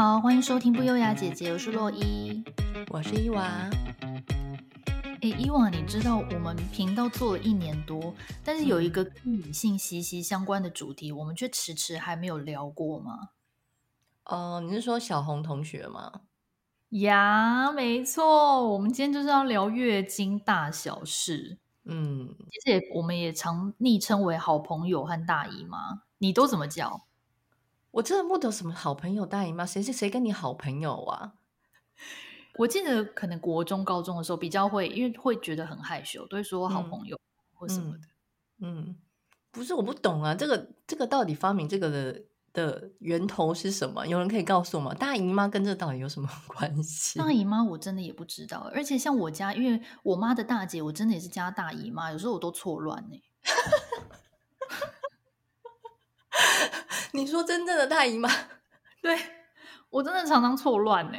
好，欢迎收听不优雅姐姐，我是洛伊，我是伊娃。哎，伊娃，你知道我们频道做了一年多，但是有一个跟女性息息相关的主题，我们却迟迟还没有聊过吗？哦，你是说小红同学吗？呀，没错，我们今天就是要聊月经大小事。嗯，其实也我们也常昵称为好朋友和大姨妈，你都怎么叫？我真的不懂什么好朋友大姨妈，谁是谁跟你好朋友啊？我记得可能国中、高中的时候比较会，因为会觉得很害羞，都会说好朋友或什么的。嗯，嗯，不是我不懂啊，这个这个到底发明这个的的源头是什么？有人可以告诉我吗？大姨妈跟这到底有什么 关系？大姨妈我真的也不知道，而且像我家，因为我妈的大姐，我真的也是加大姨妈，有时候我都错乱呢。你说真正的大姨妈？对，我真的常常错乱呢。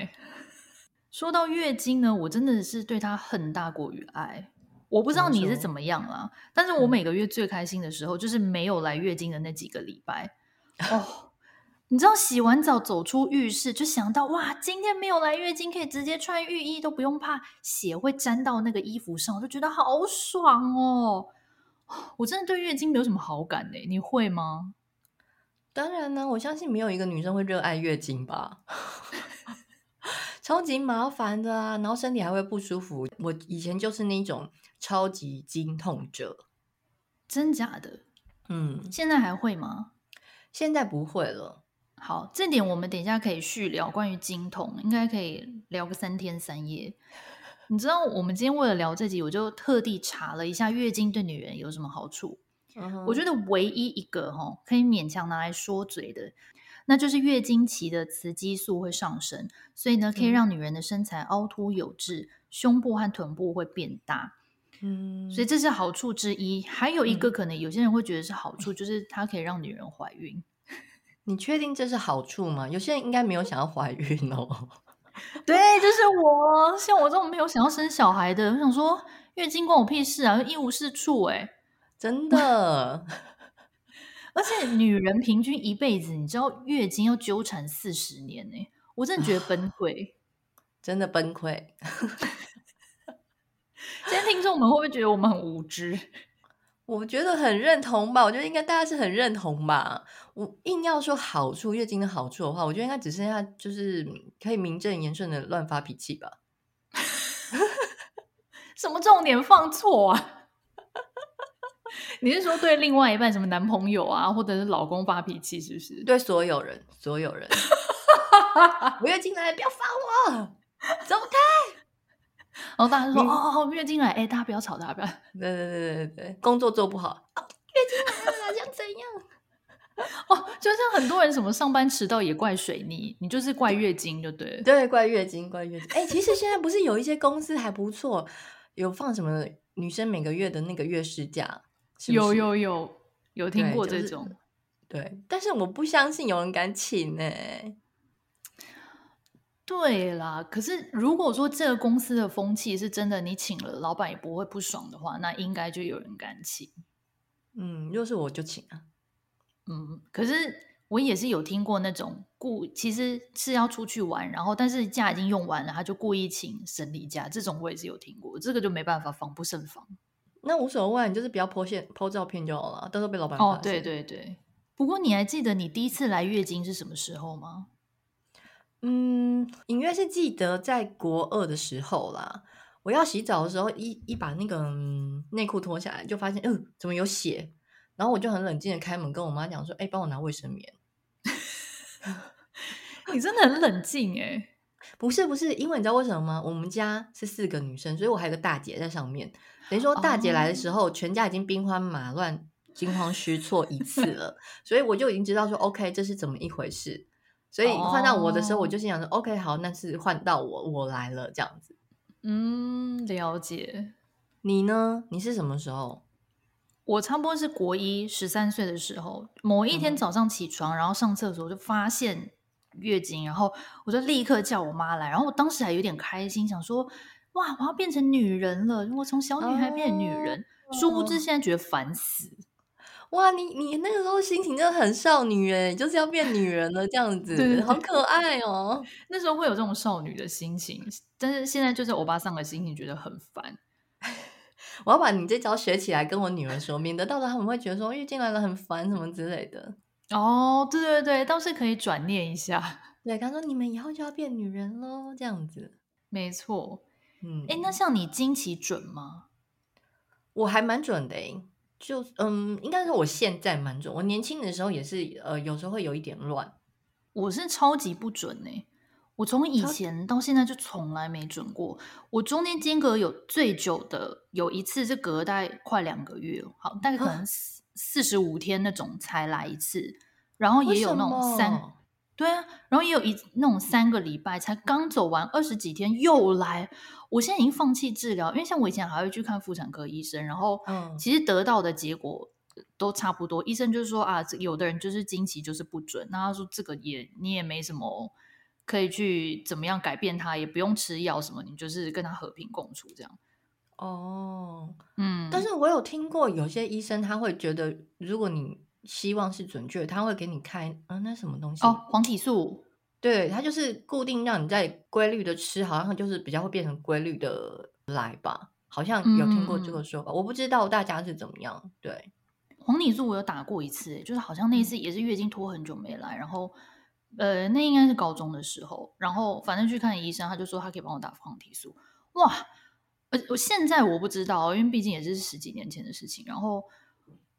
说到月经呢，我真的是对她恨大过于爱。我不知道你是怎么样啦，但是我每个月最开心的时候，就是没有来月经的那几个礼拜。哦，你知道洗完澡走出浴室，就想到哇，今天没有来月经，可以直接穿浴衣，都不用怕血会沾到那个衣服上，我就觉得好爽哦。我真的对月经没有什么好感呢，你会吗？当然呢，我相信没有一个女生会热爱月经吧，超级麻烦的啊，然后身体还会不舒服。我以前就是那种超级经痛者，真假的？嗯，现在还会吗？现在不会了。好，这点我们等一下可以续聊关于经痛，应该可以聊个三天三夜。你知道，我们今天为了聊这集，我就特地查了一下月经对女人有什么好处。Uh-huh. 我觉得唯一一个哈可以勉强拿来说嘴的，那就是月经期的雌激素会上升，所以呢可以让女人的身材凹凸有致，嗯、胸部和臀部会变大。嗯，所以这是好处之一。还有一个可能有些人会觉得是好处，嗯、就是它可以让女人怀孕。你确定这是好处吗？有些人应该没有想要怀孕哦。对，就是我，像我这种没有想要生小孩的，我想说月经关我屁事啊，一无是处哎。真的，而且女人平均一辈子，你知道月经要纠缠四十年呢？我真的觉得崩溃，真的崩溃。今天听众们会不会觉得我们很无知？我觉得很认同吧，我觉得应该大家是很认同吧。我硬要说好处，月经的好处的话，我觉得应该只剩下就是可以名正言顺的乱发脾气吧。什么重点放错啊？你是说对另外一半什么男朋友啊，或者是老公发脾气，是不是？对所有人，所有人，我月经来，不要烦我，走开。然后大家说：“哦哦，月经来，哎，大家不要吵大家，不要。”对对对对对，工作做不好，哦、月经来了，想怎样？哦，就像很多人什么上班迟到也怪水逆，你就是怪月经，就对了。对，怪月经，怪月经。哎，其实现在不是有一些公司还不错，有放什么女生每个月的那个月事假。是是有有有有听过这种，对，就是、对，但是我不相信有人敢请呢。对啦，可是如果说这个公司的风气是真的，你请了老板也不会不爽的话，那应该就有人敢请。嗯，要是我就请啊。嗯，可是我也是有听过那种故，其实是要出去玩，然后但是假已经用完了，他就故意请生理假，这种我也是有听过，这个就没办法，防不胜防。那无所谓，你就是不要 po 现 po 照片就好了，到时候被老板哦，对对对。不过你还记得你第一次来月经是什么时候吗？嗯，隐约是记得在国二的时候啦。我要洗澡的时候，一一把那个、嗯、内裤脱下来，就发现嗯，怎么有血？然后我就很冷静的开门跟我妈讲说：“哎、欸，帮我拿卫生棉。”你真的很冷静哎。不是不是，因为你知道为什么吗？我们家是四个女生，所以我还有个大姐在上面。等于说大姐来的时候，oh. 全家已经兵荒马乱、惊慌失措一次了，所以我就已经知道说，OK，这是怎么一回事。所以换到我的时候，我就心想说，OK，好，那是换到我，我来了这样子。嗯，了解。你呢？你是什么时候？我差不多是国一十三岁的时候，某一天早上起床，嗯、然后上厕所就发现。月经，然后我就立刻叫我妈来，然后我当时还有点开心，想说哇，我要变成女人了！我从小女孩变成女人，殊不知现在觉得烦死。哇，你你那个时候心情真的很少女哎，就是要变女人了这样子，对好可爱哦。那时候会有这种少女的心情，但是现在就是欧巴桑的心情，觉得很烦。我要把你这招学起来，跟我女儿说，免得到时候他们会觉得说月经来了很烦什么之类的。哦，对对对，倒是可以转念一下。对，他说你们以后就要变女人喽，这样子。没错。嗯，哎，那像你经期准吗？我还蛮准的诶。就嗯，应该是我现在蛮准。我年轻的时候也是，呃，有时候会有一点乱。我是超级不准呢，我从以前到现在就从来没准过。我中间间隔有最久的有一次是隔大概快两个月，好，大概可能四四十五天那种才来一次，然后也有那种三。对啊，然后也有一那种三个礼拜才刚走完二十几天又来，我现在已经放弃治疗，因为像我以前还会去看妇产科医生，然后其实得到的结果都差不多，医生就是说啊，有的人就是经期就是不准，那他说这个也你也没什么可以去怎么样改变它，也不用吃药什么，你就是跟他和平共处这样。哦，嗯，但是我有听过有些医生他会觉得，如果你希望是准确，他会给你开，嗯、啊，那什么东西？哦，黄体素。对，它就是固定让你在规律的吃，好像就是比较会变成规律的来吧。好像有听过这个说法，嗯、我不知道大家是怎么样。对，黄体素我有打过一次，就是好像那一次也是月经拖很久没来，然后呃，那应该是高中的时候，然后反正去看医生，他就说他可以帮我打黄体素。哇，呃，我现在我不知道，因为毕竟也是十几年前的事情，然后。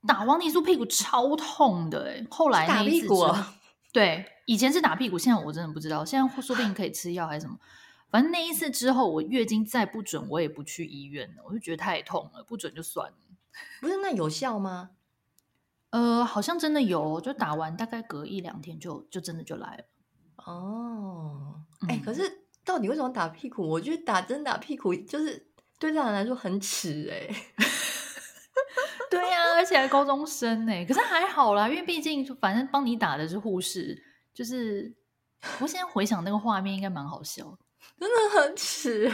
打黄体素屁股超痛的哎，后来那一次打屁股，对，以前是打屁股，现在我真的不知道，现在说不定可以吃药还是什么。反正那一次之后，我月经再不准，我也不去医院了，我就觉得太痛了，不准就算了。不是，那有效吗？呃，好像真的有，就打完大概隔一两天就就真的就来了。哦，哎、嗯，可是到底为什么打屁股？我觉得打针打屁股就是对这样来说很耻哎。对呀、啊，而且还高中生呢，可是还好啦，因为毕竟反正帮你打的是护士，就是我现在回想那个画面，应该蛮好笑，真的很耻。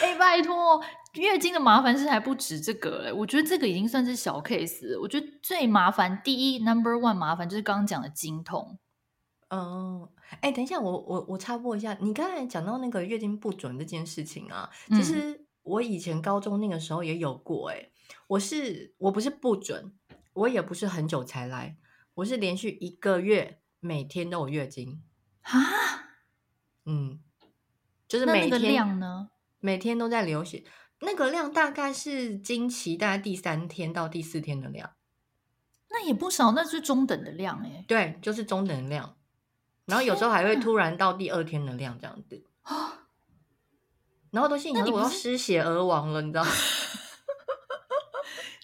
哎、欸，拜托，月经的麻烦事还不止这个嘞，我觉得这个已经算是小 case。我觉得最麻烦，第一 number one 麻烦就是刚刚讲的经痛。嗯，哎、欸，等一下，我我我插播一下，你刚才讲到那个月经不准这件事情啊，其实、嗯。我以前高中那个时候也有过，哎，我是我不是不准，我也不是很久才来，我是连续一个月每天都有月经啊，嗯，就是每天那个量呢，每天都在流血，那个量大概是经期大概第三天到第四天的量，那也不少，那是中等的量哎，对，就是中等量，然后有时候还会突然到第二天的量这样子啊。然后都心想我要失血而亡了，你，知道吗？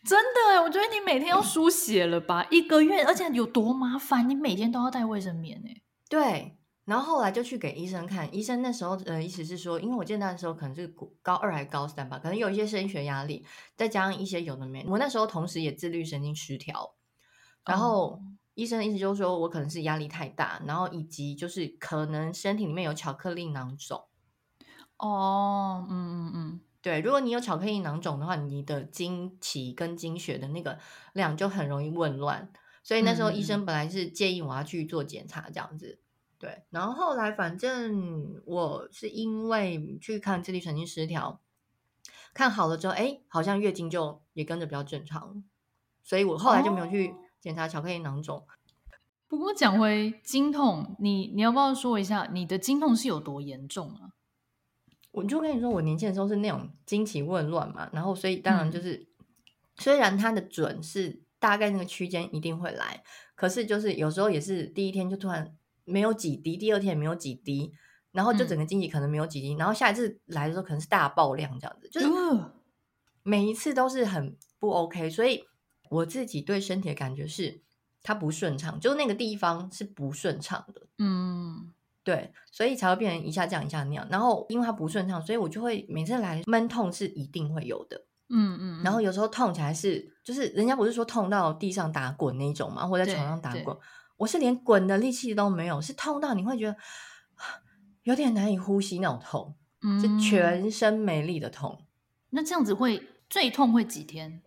真的，我觉得你每天要输血了吧？一个月，而且有多麻烦？你每天都要带卫生棉呢。对，然后后来就去给医生看，医生那时候呃意思是说，因为我见他的时候可能是高二还是高三吧，可能有一些升学压力，再加上一些有的没。我那时候同时也自律神经失调，然后医生的意思就是说我可能是压力太大，然后以及就是可能身体里面有巧克力囊肿。哦，嗯嗯嗯，对，如果你有巧克力囊肿的话，你的经期跟经血的那个量就很容易紊乱，所以那时候医生本来是建议我要去做检查这样子，对，然后后来反正我是因为去看自律神经失调，看好了之后，哎，好像月经就也跟着比较正常，所以我后来就没有去检查巧克力囊肿。哦，不过讲回经痛，你你要不要说一下你的经痛是有多严重啊？我就跟你说，我年轻的时候是那种经期紊乱嘛，然后所以当然就是，嗯、虽然它的准是大概那个区间一定会来，可是就是有时候也是第一天就突然没有几滴，第二天也没有几滴，然后就整个经期可能没有几滴，嗯、然后下一次来的时候可能是大爆量这样子，就是每一次都是很不 OK，所以我自己对身体的感觉是它不顺畅，就是那个地方是不顺畅的，嗯。对，所以才会变成一下这样一下那样，然后因为它不顺畅，所以我就会每次来闷痛是一定会有的，嗯嗯，然后有时候痛起来是，就是人家不是说痛到地上打滚那种嘛，或者在床上打滚，我是连滚的力气都没有，是痛到你会觉得有点难以呼吸那种痛，嗯，是全身没力的痛。那这样子会最痛会几天？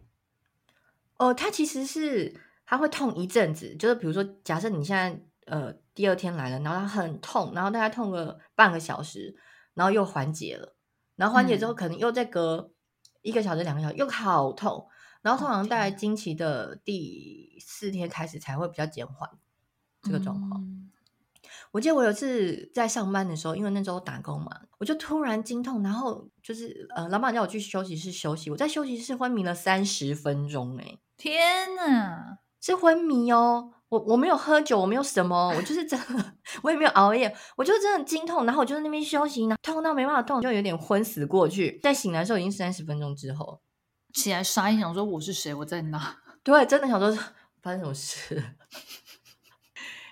哦，它其实是它会痛一阵子，就是比如说，假设你现在呃第二天来了，然后他很痛，然后大概痛个半个小时，然后又缓解了，然后缓解之后可能又再隔一个小时、两个小时又好痛，然后通常大概经期的第四天开始才会比较减缓这个状况。嗯。我记得我有次在上班的时候，因为那时候打工嘛，我就突然经痛，然后就是呃，老板叫我去休息室休息，我在休息室昏迷了三十分钟，哎，天哪，是昏迷哦，我我没有喝酒，我没有什么，我就是真的，我也没有熬夜，我就真的经痛，然后我就在那边休息，痛到没办法动，就有点昏死过去，在醒来的时候已经三十分钟之后，起来傻眼，想说我是谁，我在哪？对，真的想说发生什么事。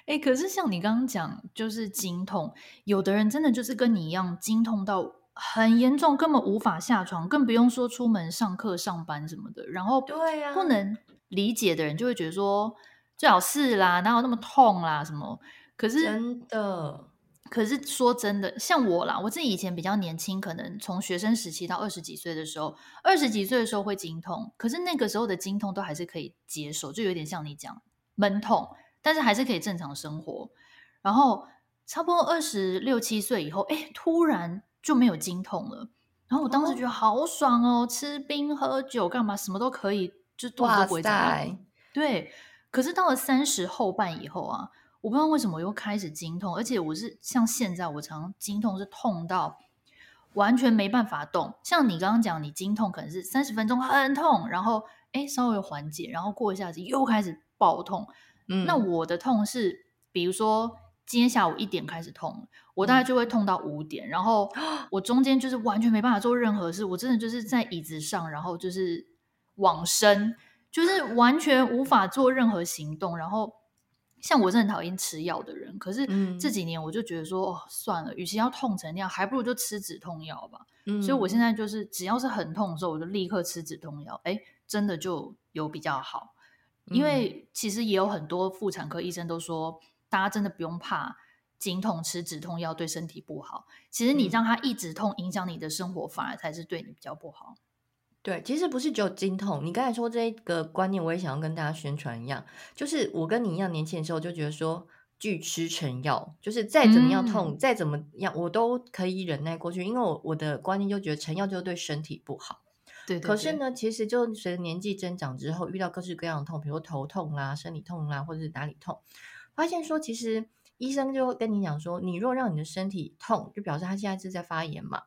哎、欸，可是像你刚刚讲，就是经痛，有的人真的就是跟你一样，经痛到很严重，根本无法下床，更不用说出门上课、上班什么的。然后，对呀，不能理解的人就会觉得说，最好是啦，哪有那么痛啦，什么？可是真的，可是说真的，像我啦，我自己以前比较年轻，可能从学生时期到二十几岁的时候，二十几岁的时候会经痛，可是那个时候的经痛都还是可以接受，就有点像你讲闷痛。但是还是可以正常生活，然后差不多二十六七岁以后，哎，突然就没有经痛了。然后我当时觉得好爽哦，吃冰喝酒干嘛，什么都可以，就肚子都不会痛。对，可是到了三十后半以后啊，我不知道为什么又开始经痛，而且我是像现在我常经痛是痛到完全没办法动。像你刚刚讲，你经痛可能是三十分钟很痛，然后哎稍微缓解，然后过一下子又开始爆痛。嗯，那我的痛是，比如说今天下午一点开始痛，我大概就会痛到五点，嗯，然后 我中间就是完全没办法做任何事，我真的就是在椅子上，然后就是往生，就是完全无法做任何行动。然后像我是很讨厌吃药的人，可是这几年我就觉得说，哦，算了，与其要痛成那样，还不如就吃止痛药吧。嗯，所以我现在就是只要是很痛的时候，我就立刻吃止痛药，哎，真的就有比较好。因为其实也有很多妇产科医生都说，大家真的不用怕经痛，吃止痛药对身体不好。其实你让它一直痛，影响你的生活，反而才是对你比较不好。对，其实不是只有经痛。你刚才说这个观念，我也想要跟大家宣传一样，就是我跟你一样年轻的时候就觉得说，拒吃成药，就是再怎么样痛，嗯、再怎么样，我都可以忍耐过去，因为我我的观念就觉得成药就对身体不好。对，对，对，可是呢，其实就随着年纪增长之后，遇到各式各样的痛，比如说头痛啦、啊、生理痛啦、啊，或者是哪里痛，发现说，其实医生就会跟你讲说，你若让你的身体痛，就表示他现在是在发炎嘛。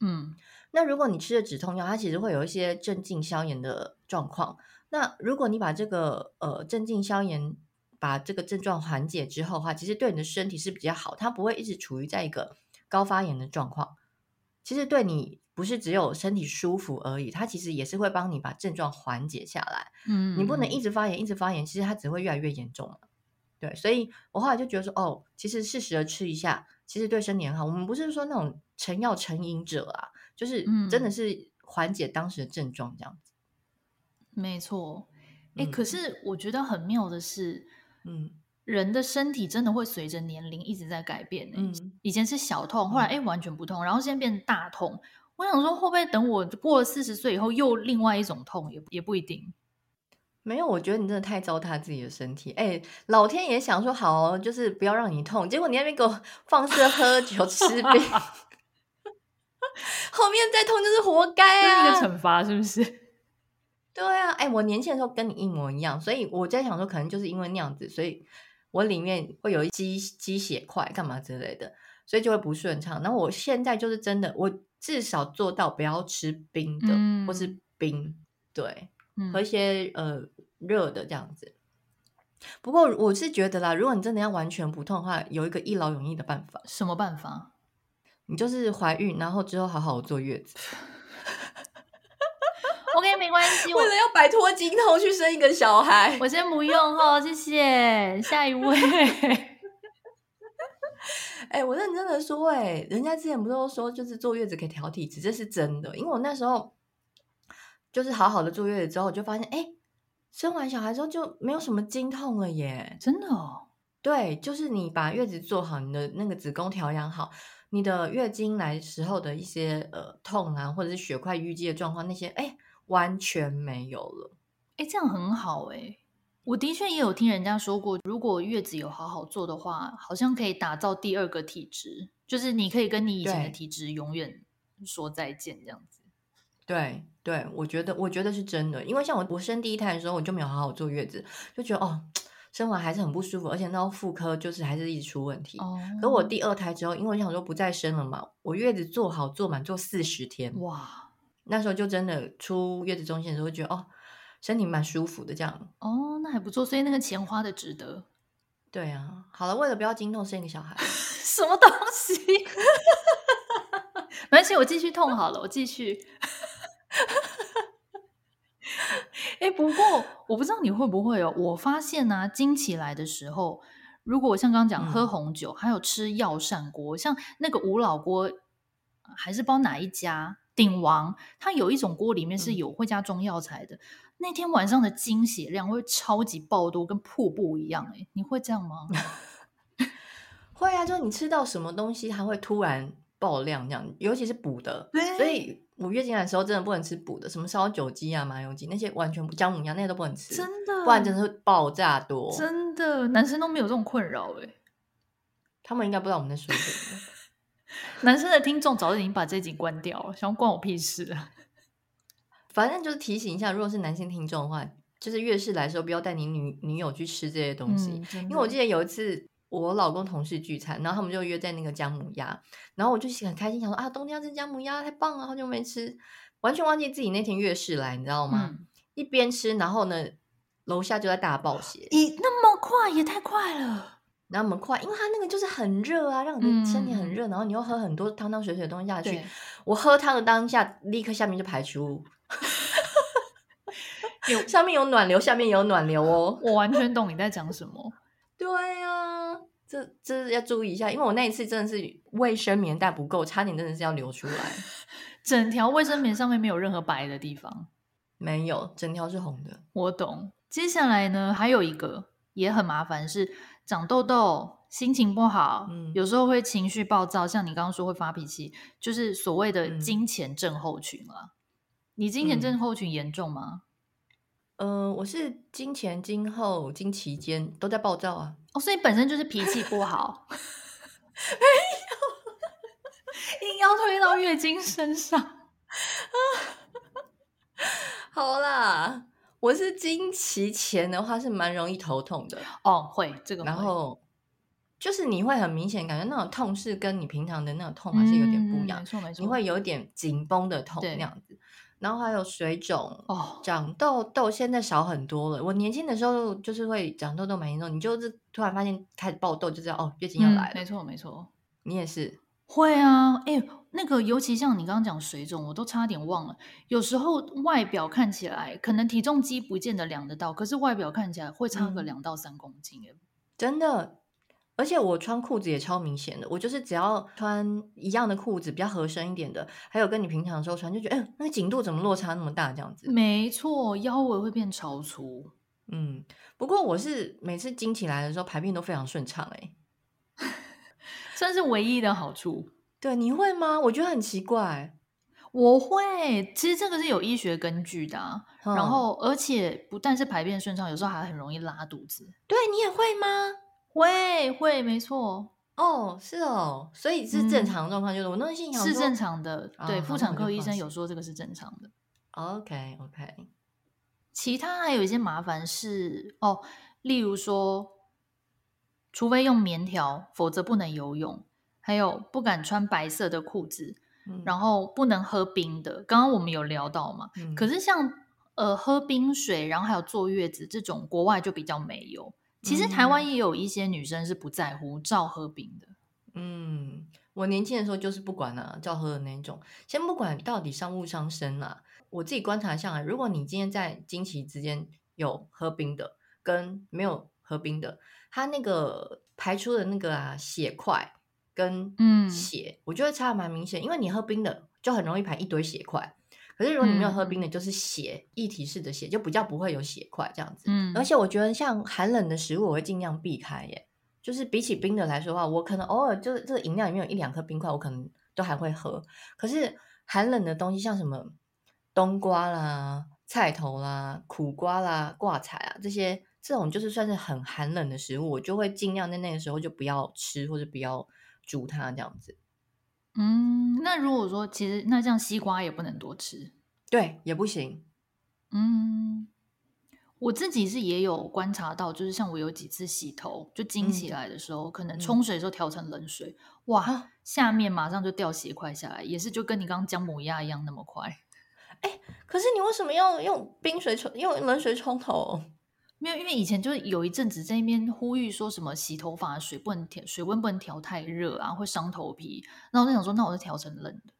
嗯，那如果你吃的止痛药，它其实会有一些镇静消炎的状况。那如果你把这个呃镇静消炎，把这个症状缓解之后的话，其实对你的身体是比较好，它不会一直处于在一个高发炎的状况。其实对你。不是只有身体舒服而已，它其实也是会帮你把症状缓解下来。嗯，你不能一直发炎，一直发炎，其实它只会越来越严重。对，所以我后来就觉得说，哦，其实适时的吃一下，其实对身体很好。我们不是说那种成药成瘾者啊，就是真的是缓解当时的症状这样子。嗯、没错，哎、欸，可是我觉得很妙的是，嗯。人的身体真的会随着年龄一直在改变。嗯，以前是小痛，后来哎完全不痛，然后现在变大痛。我想说，会不会等我过了四十岁以后，又另外一种痛？也也不一定。没有，我觉得你真的太糟蹋自己的身体。哎，老天爷想说好，就是不要让你痛，结果你那边给我放肆喝酒吃冰，后面再痛就是活该啊！这是一个惩罚，是不是？对啊，哎，我年轻的时候跟你一模一样，所以我在想说，可能就是因为那样子，所以。我里面会有一积积血块，干嘛之类的，所以就会不顺畅。然后我现在就是真的，我至少做到不要吃冰的，嗯、或是冰，对，嗯、喝一些呃热的这样子。不过我是觉得啦，如果你真的要完全不痛的话，有一个一劳永逸的办法。什么办法？你就是怀孕，然后之后好好坐月子。OK，没关系。为了要摆脱经痛去生一个小孩，我先不用哦，谢谢。下一位。哎、欸，我认真的说，哎，人家之前不是都说，就是坐月子可以调体质，这是真的。因为我那时候就是好好的坐月子之后，就发现，哎、欸，生完小孩之后就没有什么经痛了耶，真的哦。对，就是你把月子做好，你的那个子宫调养好，你的月经来时候的一些呃痛啊，或者是血块淤积的状况，那些哎。欸完全没有了，哎，这样很好哎。我的确也有听人家说过，如果月子有好好做的话，好像可以打造第二个体质，就是你可以跟你以前的体质永远说再见这样子。对对，我觉得我觉得是真的，因为像我我生第一胎的时候，我就没有好好坐月子，就觉得哦，生完还是很不舒服，而且那妇科就是还是一直出问题。哦。可我第二胎之后，因为我想说不再生了嘛，我月子做好做满做四十天，哇，那时候就真的出月子中心的时候，觉得哦。身体蛮舒服的，这样哦，那还不错，所以那个钱花的值得。对啊，好了，为了不要惊痛生一个小孩，什么东西？没关系，我继续痛好了，我继续。哎、欸，不过我不知道你会不会哦。我发现呢、啊，经期来的时候，如果像刚刚讲喝红酒，嗯、还有吃药膳锅，像那个吴老锅，还是不知道哪一家鼎王，它有一种锅里面是有会加中药材的。嗯那天晚上的经血量会超级爆多，跟瀑布一样哎，你会这样吗？会啊，就是你吃到什么东西，它会突然爆量这样，尤其是补的。所以我月经来的时候真的不能吃补的，什么烧酒鸡啊、麻油鸡那些完全不，姜母鸭那些都不能吃，真的，不然真的会爆炸多。真的，男生都没有这种困扰哎，他们应该不知道我们在说什么。男生的听众早就已经把这集关掉了，想关我屁事啊！反正就是提醒一下，如果是男性听众的话，就是月事来的时候不要带你女女友去吃这些东西，嗯，因为我记得有一次我老公同事聚餐，然后他们就约在那个姜母鸭，然后我就很开心想说啊，冬天要吃姜母鸭太棒了，好久没吃，完全忘记自己那天月事来，你知道吗？嗯，一边吃，然后呢，楼下就在大暴血，咦，那么快也太快了。那么快，因为它那个就是很热啊，让你的身体很热，嗯，然后你又喝很多汤汤水水的东西下去。我喝汤的当下，立刻下面就排出，有 上面有暖流，下面有暖流哦。我完全懂你在讲什么。对这这要注意一下，因为我那一次真的是卫生棉带不够，差点真的是要流出来，整条卫生棉上面没有任何白的地方，没有，整条是红的。我懂。接下来呢，还有一个也很麻烦是。长痘痘，心情不好，嗯，有时候会情绪暴躁，像你刚刚说会发脾气，就是所谓的金钱症候群了。嗯、你金钱症候群严重吗？嗯、呃，我是金钱、今后、经期间都在暴躁啊。哦，所以本身就是脾气不好，没有，硬要推到月经身上。好啦。我是经期前的话是蛮容易头痛的。哦，会这个会，然后就是你会很明显感觉那种痛是跟你平常的那种痛还是有点不一样，没错没错，你会有点紧绷的痛那样子，然后还有水肿哦，长痘痘现在少很多了。我年轻的时候就是会长痘痘蛮严重，你就是突然发现开始爆痘就知道哦，月经要来了，没错没错，你也是。会啊，哎，那个尤其像你刚刚讲水肿，我都差点忘了。有时候外表看起来可能体重机不见得量得到，可是外表看起来会差个两到三公斤，真的。而且我穿裤子也超明显的，我就是只要穿一样的裤子，比较合身一点的，还有跟你平常的时候穿，就觉得哎，那个紧度怎么落差那么大？这样子。没错，腰围会变超粗。嗯，不过我是每次经起来的时候排便都非常顺畅，哎。算是唯一的好处。对，你会吗？我觉得很奇怪。我会，其实这个是有医学根据的啊。嗯。然后，而且不但是排便顺畅，有时候还很容易拉肚子。对，你也会吗？会会，没错。哦，是哦，所以是正常的状况，嗯，就是我那个心想是正常的。对，妇产科医生有说这个是正常的。OK OK。其他还有一些麻烦是哦，例如说。除非用棉条，否则不能游泳。还有不敢穿白色的裤子，嗯，然后不能喝冰的。刚刚我们有聊到嘛？嗯，可是像呃喝冰水，然后还有坐月子这种，国外就比较没有。其实台湾也有一些女生是不在乎，照喝冰的。嗯，我年轻的时候就是不管啊，照喝的那种。先不管到底伤不伤身啊，我自己观察下来，如果你今天在经期之间有喝冰的，跟没有喝冰的。它那个排出的那个啊血块跟嗯血，我觉得差的蛮明显。因为你喝冰的就很容易排一堆血块，可是如果你没有喝冰的，就是血液体式的血，就比较不会有血块这样子。嗯，而且我觉得像寒冷的食物，我会尽量避开耶。就是比起冰的来说的话，我可能偶尔就是这个饮料里面有一两颗冰块，我可能都还会喝。可是寒冷的东西，像什么冬瓜啦、菜头啦、苦瓜啦、挂菜啊这些，这种就是算是很寒冷的食物，我就会尽量在那个时候就不要吃或者不要煮它这样子。嗯，那如果说其实那这样西瓜也不能多吃，对，也不行。嗯，我自己是也有观察到，就是像我有几次洗头就惊起来的时候，嗯、可能冲水的时候调成冷水，嗯、哇，下面马上就掉血块下来，也是就跟你刚刚姜母鸭一样那么快。哎，可是你为什么要用冰水冲，用冷水冲头？没有，因为以前就是有一阵子在那边呼吁说什么洗头发水不能调，水温不能调太热啊，会伤头皮。然后我就想说，那我就调成冷的，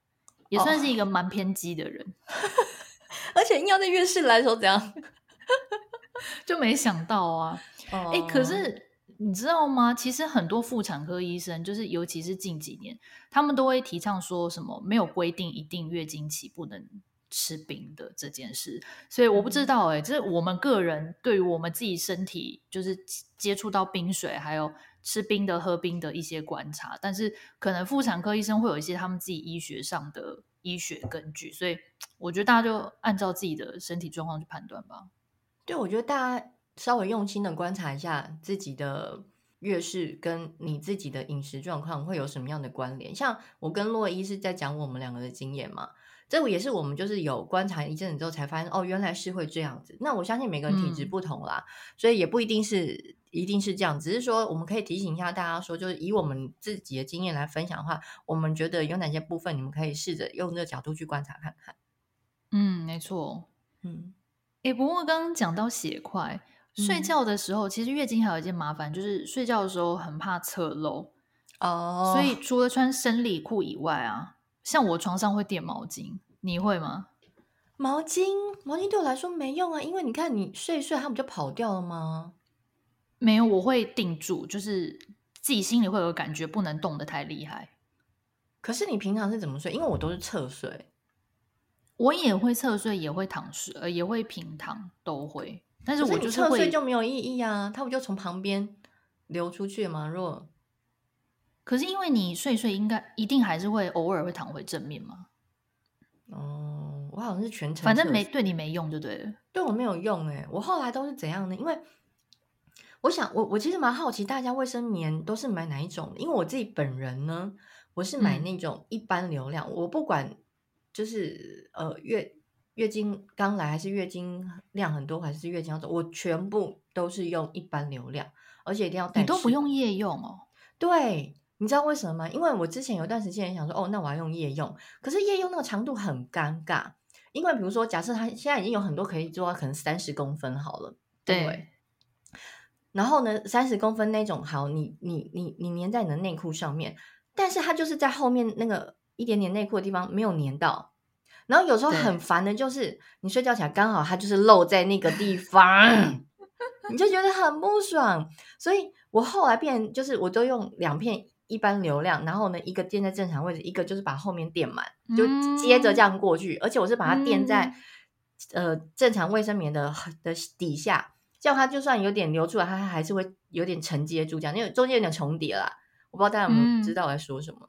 也算是一个蛮偏激的人。哦、而且硬要在月事来的时候怎样，就没想到啊。哎、哦，可是你知道吗？其实很多妇产科医生，就是尤其是近几年，他们都会提倡说什么没有规定一定月经期不能。吃冰的这件事，所以我不知道哎、欸，这是我们个人对于我们自己身体，就是接触到冰水，还有吃冰的、喝冰的一些观察。但是可能妇产科医生会有一些他们自己医学上的医学根据，所以我觉得大家就按照自己的身体状况去判断吧。对，我觉得大家稍微用心的观察一下自己的月事跟你自己的饮食状况会有什么样的关联。像我跟洛伊是在讲我们两个的经验嘛。这也是我们就是有观察一阵子之后才发现哦，原来是会这样子。那我相信每个人体质不同啦，嗯、所以也不一定是一定是这样。只是说我们可以提醒一下大家说，就是以我们自己的经验来分享的话，我们觉得有哪些部分你们可以试着用这个角度去观察看看。嗯，没错。嗯，哎，不过刚刚讲到血块，睡觉的时候、嗯、其实月经还有一件麻烦，就是睡觉的时候很怕侧漏哦。所以除了穿生理裤以外啊。像我床上会垫毛巾，你会吗？毛巾，毛巾对我来说没用啊，因为你看你睡一睡，它不就跑掉了吗？没有，我会定住，就是自己心里会有感觉，不能动得太厉害。可是你平常是怎么睡？因为我都是侧睡，我也会侧睡，也会躺睡，呃，也会平躺，都会。但是我就是侧睡就没有意义啊，它不就从旁边流出去吗？若可是因为你睡睡应该一定还是会偶尔会躺回正面嘛？哦，我好像是全程，反正没对你没用就对了。对我没有用哎，我后来都是怎样呢？因为我想我我其实蛮好奇大家卫生棉都是买哪一种的？因为我自己本人呢，我是买那种一般流量，嗯、我不管就是呃月月经刚来还是月经量很多还是月经要走，我全部都是用一般流量，而且一定要带。你都不用夜用哦？对。你知道为什么吗？因为我之前有段时间也想说，哦，那我要用夜用，可是夜用那个长度很尴尬，因为比如说，假设它现在已经有很多可以做到可能三十公分好了，对，对。然后呢，三十公分那种好，你你你你粘在你的内裤上面，但是它就是在后面那个一点点内裤的地方没有粘到，然后有时候很烦的就是你睡觉起来刚好它就是露在那个地方，你就觉得很不爽，所以我后来变就是我都用两片。一般流量，然后呢，一个垫在正常位置，一个就是把后面垫满，就接着这样过去。嗯、而且我是把它垫在、嗯、呃正常卫生棉的的底下，这样它就算有点流出来，它还是会有点承接住，这样因为中间有点重叠啦。我不知道大家有没有知道我在说什么？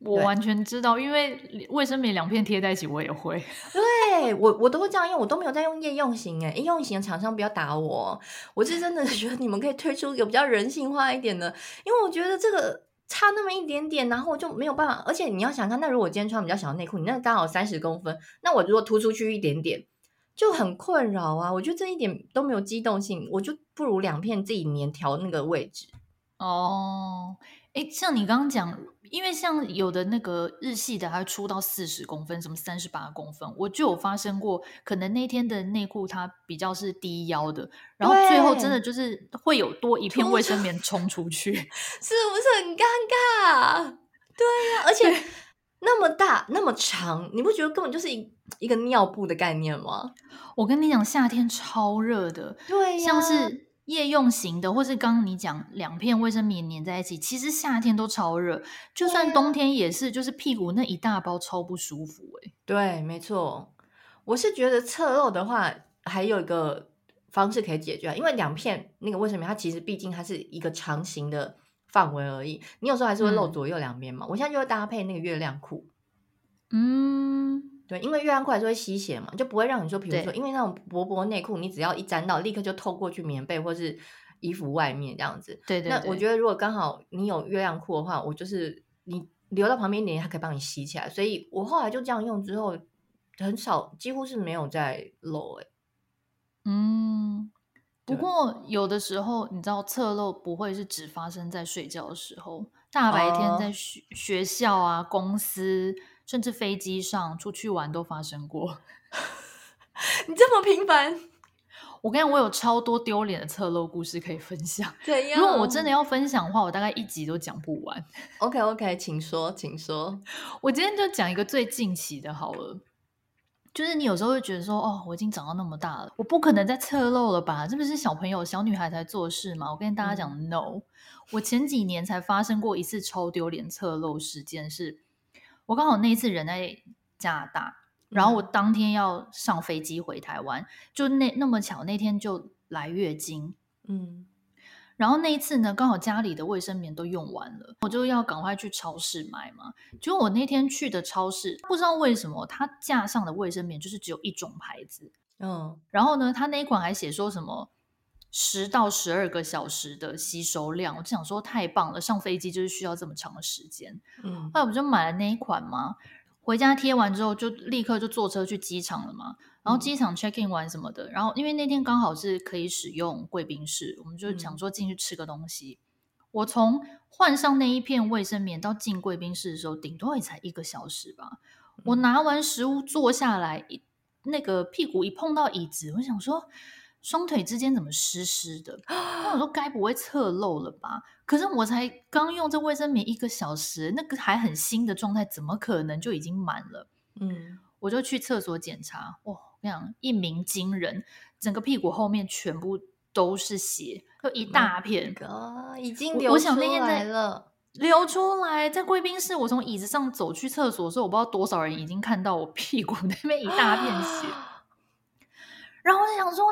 嗯、我完全知道，因为卫生棉两片贴在一起，我也会。对我，我都会这样用，我都没有在用夜用型诶，夜用型的厂商不要打我，我是真的觉得你们可以推出一个比较人性化一点的，因为我觉得这个。差那么一点点，然后我就没有办法。而且你要想看，那如果今天穿比较小的内裤，你那刚好三十公分，那我如果突出去一点点，就很困扰啊。我觉得这一点都没有机动性，我就不如两片自己粘调那个位置。哦，哎，像你刚刚讲。因为像有的那个日系的，它出到四十公分，什么三十八公分，我就有发生过。可能那天的内裤它比较是低腰的，然后最后真的就是会有多一片卫生棉冲出去，是不是很尴尬？对呀、啊，而且那么大那么长，你不觉得根本就是一一个尿布的概念吗？我跟你讲，夏天超热的，对、啊，像是。夜用型的，或是刚刚你讲两片卫生棉粘在一起，其实夏天都超热，就算冬天也是，就是屁股那一大包超不舒服哎、欸。对，没错，我是觉得侧漏的话，还有一个方式可以解决，因为两片那个卫生棉，它其实毕竟它是一个长形的范围而已，你有时候还是会漏左右两边嘛。嗯、我现在就会搭配那个月亮裤，嗯。对，因为月亮裤还是会吸血嘛，就不会让你说，比如说，因为那种薄薄内裤，你只要一沾到，立刻就透过去棉被或是衣服外面这样子。对对对。那我觉得如果刚好你有月亮裤的话，我就是你留到旁边一点，它可以帮你吸起来。所以我后来就这样用之后，很少，几乎是没有再漏哎。嗯，不对过有的时候你知道侧漏不会是只发生在睡觉的时候，大白天在学、哦、学校啊、公司甚至飞机上出去玩都发生过。你这么频繁，我跟你讲，我有超多丢脸的侧漏故事可以分享。怎样？如果我真的要分享的话，我大概一集都讲不完。OK OK，请说，请说。我今天就讲一个最近期的好了。就是你有时候会觉得说，哦，我已经长到那么大了，我不可能再侧漏了吧？这不是小朋友、小女孩才做事吗？我跟大家讲、嗯、，no，我前几年才发生过一次超丢脸侧漏事件是，是我刚好那一次人在加拿大，然后我当天要上飞机回台湾，嗯、就那那么巧，那天就来月经，嗯。然后那一次呢，刚好家里的卫生棉都用完了，我就要赶快去超市买嘛。结果我那天去的超市，不知道为什么，它架上的卫生棉就是只有一种牌子。嗯，然后呢，它那一款还写说什么十到十二个小时的吸收量，我就想说太棒了，上飞机就是需要这么长的时间。嗯，后来我就买了那一款嘛，回家贴完之后就立刻就坐车去机场了嘛。然后机场 check in 完什么的，然后因为那天刚好是可以使用贵宾室，我们就想说进去吃个东西。嗯、我从换上那一片卫生棉到进贵宾室的时候，顶多也才一个小时吧。嗯、我拿完食物坐下来，那个屁股一碰到椅子，我想说双腿之间怎么湿湿的？那我说该不会侧漏了吧？可是我才刚用这卫生棉一个小时，那个还很新的状态，怎么可能就已经满了？嗯，我就去厕所检查，哇！那样一鸣惊人，整个屁股后面全部都是血，就一大片。哥，已经流出来了，流出来，在贵宾室，我从椅子上走去厕所的时候，我不知道多少人已经看到我屁股 那边一大片血。然后我就想说，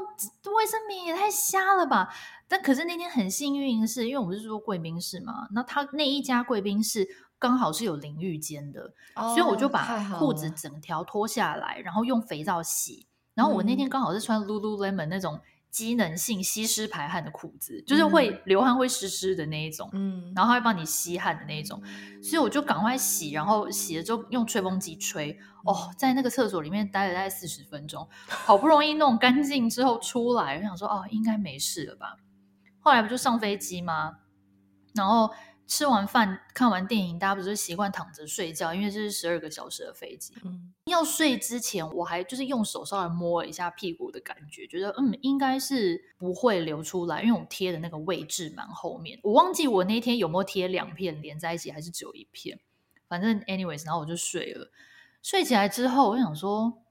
卫生棉也太瞎了吧！但可是那天很幸运的是，因为我们是住贵宾室嘛，那他那一家贵宾室。刚好是有淋浴间的，哦、所以我就把裤子整条脱下来，然后用肥皂洗。然后我那天刚好是穿 Lululemon 那种机能性吸湿排汗的裤子，嗯、就是会流汗会湿湿的那一种，嗯，然后它会帮你吸汗的那一种。所以我就赶快洗，然后洗了之后用吹风机吹。哦，在那个厕所里面待了大概四十分钟，好不容易弄干净之后出来，我想说哦，应该没事了吧。后来不就上飞机吗？然后。吃完饭，看完电影，大家不是习惯躺着睡觉，因为这是十二个小时的飞机。嗯，要睡之前，我还就是用手稍微摸了一下屁股的感觉，觉得嗯，应该是不会流出来，因为我贴的那个位置蛮后面。我忘记我那天有没有贴两片连在一起，还是只有一片。反正 anyways，然后我就睡了。睡起来之后，我想说。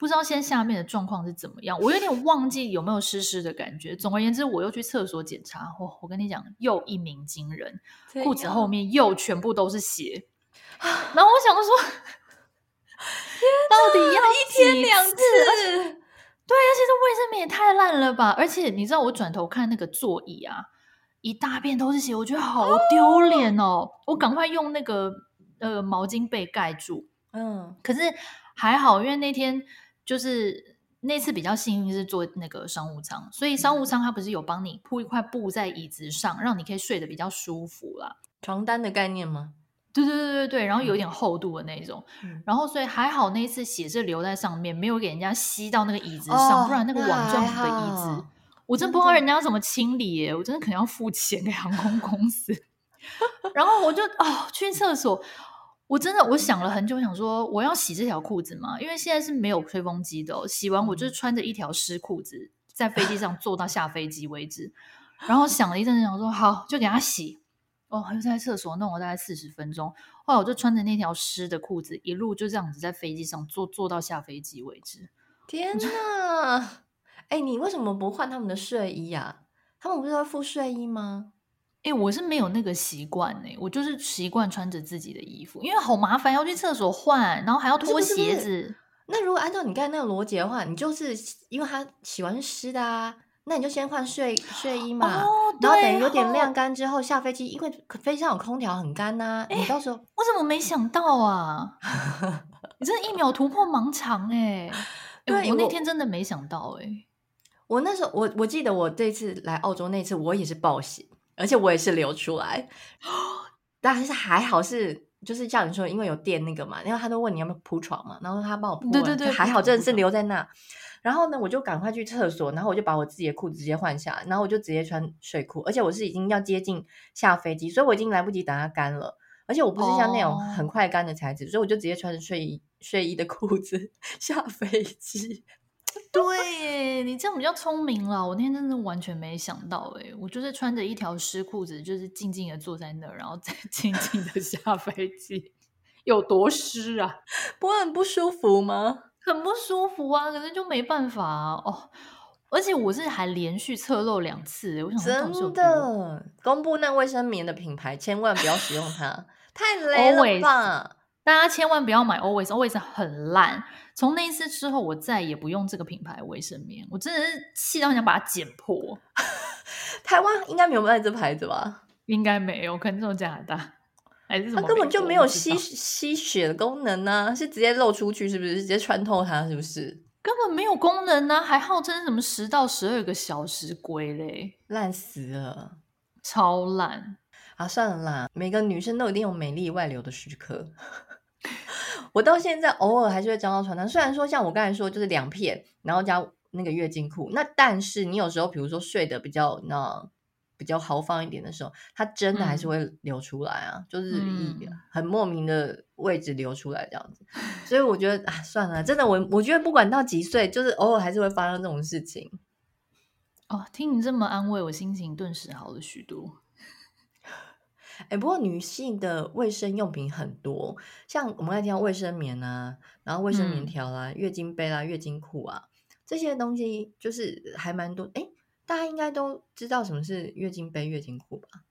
不知道现在下面的状况是怎么样，我有点忘记有没有湿湿的感觉。总而言之，我又去厕所检查，我、哦、我跟你讲，又一鸣惊人，裤子后面又全部都是血。然后我想说，哪到底要一天两次？对，而且这卫生棉也太烂了吧！而且你知道，我转头看那个座椅啊，一大片都是血，我觉得好丢脸哦。哦我赶快用那个呃毛巾被盖住。嗯，可是还好，因为那天。就是那次比较幸运是坐那个商务舱，所以商务舱它不是有帮你铺一块布在椅子上，让你可以睡得比较舒服啦。床单的概念吗？对对对对对，然后有点厚度的那种，嗯、然后所以还好那一次血是留在上面，没有给人家吸到那个椅子上，哦、不然那个网状的椅子，我真不知道人家要怎么清理耶，我真的可能要付钱给航空公司。然后我就哦去厕所。我真的我想了很久，想说我要洗这条裤子吗？因为现在是没有吹风机的哦。洗完我就是穿着一条湿裤子在飞机上坐到下飞机为止。然后想了一阵，想说好就给他洗。哦，又在厕所弄了大概四十分钟。后来我就穿着那条湿的裤子，一路就这样子在飞机上坐坐到下飞机为止。天哪！哎就，你为什么不换他们的睡衣啊？他们不是会附睡衣吗？哎，我是没有那个习惯呢，我就是习惯穿着自己的衣服，因为好麻烦，要去厕所换，然后还要脱鞋子。是是是，那如果按照你刚才那个逻辑的话，你就是因为它洗完是湿的啊，那你就先换睡睡衣嘛，哦、然后等有点晾干之后下飞机，因为飞机上有空调很干呐、啊，你到时候我怎么没想到啊？你这一秒突破盲肠哎、欸！对，我那天真的没想到哎、欸。我那时候，我我记得我这次来澳洲那次，我也是暴血，而且我也是流出来，但是还好是就是叫你说，因为有垫那个嘛，因为他都问你要不要铺床嘛，然后他帮我铺，对对对，还好真的是留在那。然后呢，我就赶快去厕所，然后我就把我自己的裤子直接换下来，然后我就直接穿睡裤，而且我是已经要接近下飞机，所以我已经来不及等它干了，而且我不是像那种很快干的材质，哦、所以我就直接穿着睡衣睡衣的裤子 下飞机。对，你这样比较聪明了。我那天真的完全没想到，哎，我就是穿着一条湿裤子，就是静静的坐在那儿，然后再 静静的下飞机，有多湿啊？不会很不舒服吗？很不舒服啊，可是就没办法啊。哦，而且我是还连续侧漏两次，我想真的公布那卫生棉的品牌，千万不要使用它，太雷了吧！大家千万不要买 Always，Always 很烂。从那一次之后，我再也不用这个品牌卫生棉，我真的是气到想把它剪破。台湾应该没有卖这牌子吧？应该没有，可能只有加拿大还是什么？它根本就没有吸吸血的功能呢、啊，是直接漏出去，是不是？直接穿透它，是不是？根本没有功能呢、啊，还号称什么十到十二个小时龟嘞，烂死了，超烂啊！算了啦，每个女生都一定有美丽外流的时刻。我到现在偶尔还是会沾到床单，虽然说像我刚才说就是两片，然后加那个月经裤，那但是你有时候比如说睡得比较那比较豪放一点的时候，它真的还是会流出来啊，嗯、就是以很莫名的位置流出来这样子。嗯、所以我觉得啊，算了，真的我我觉得不管到几岁，就是偶尔还是会发生这种事情。哦，听你这么安慰，我心情顿时好了许多。哎，不过女性的卫生用品很多，像我们刚才提到卫生棉啊，然后卫生棉条啦、月经杯啦、啊、月经裤啊，这些东西就是还蛮多。哎，大家应该都知道什么是月经杯、月经裤吧？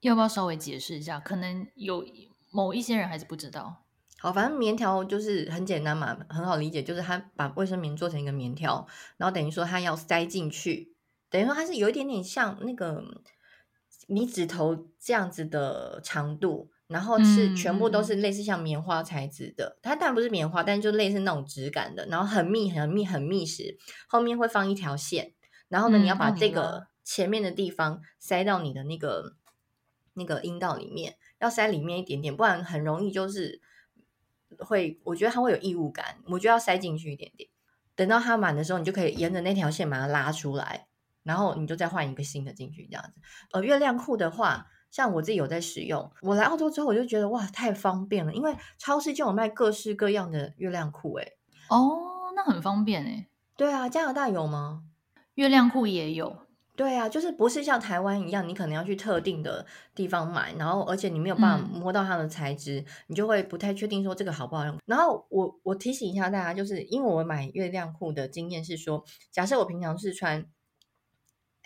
要不要稍微解释一下？可能有某一些人还是不知道。好，反正棉条就是很简单嘛，很好理解，就是它把卫生棉做成一个棉条，然后等于说它要塞进去，等于说它是有一点点像那个。你指头这样子的长度，然后是全部都是类似像棉花材质的，嗯、它当然不是棉花，但是就类似那种质感的，然后很密、很密、很密实，后面会放一条线，然后呢，嗯、你要把这个前面的地方塞到你的那个那个阴道里面，要塞里面一点点，不然很容易就是会，我觉得它会有异物感，我觉得要塞进去一点点，等到它满的时候，你就可以沿着那条线把它拉出来。然后你就再换一个新的进去，这样子。呃，月亮裤的话，像我自己有在使用。我来澳洲之后，我就觉得哇，太方便了，因为超市就有卖各式各样的月亮裤。哎，哦，那很方便哎。对啊，加拿大有吗？月亮裤也有。对啊，就是不是像台湾一样，你可能要去特定的地方买，然后而且你没有办法摸到它的材质，嗯、你就会不太确定说这个好不好用。然后我我提醒一下大家，就是因为我买月亮裤的经验是说，假设我平常是穿。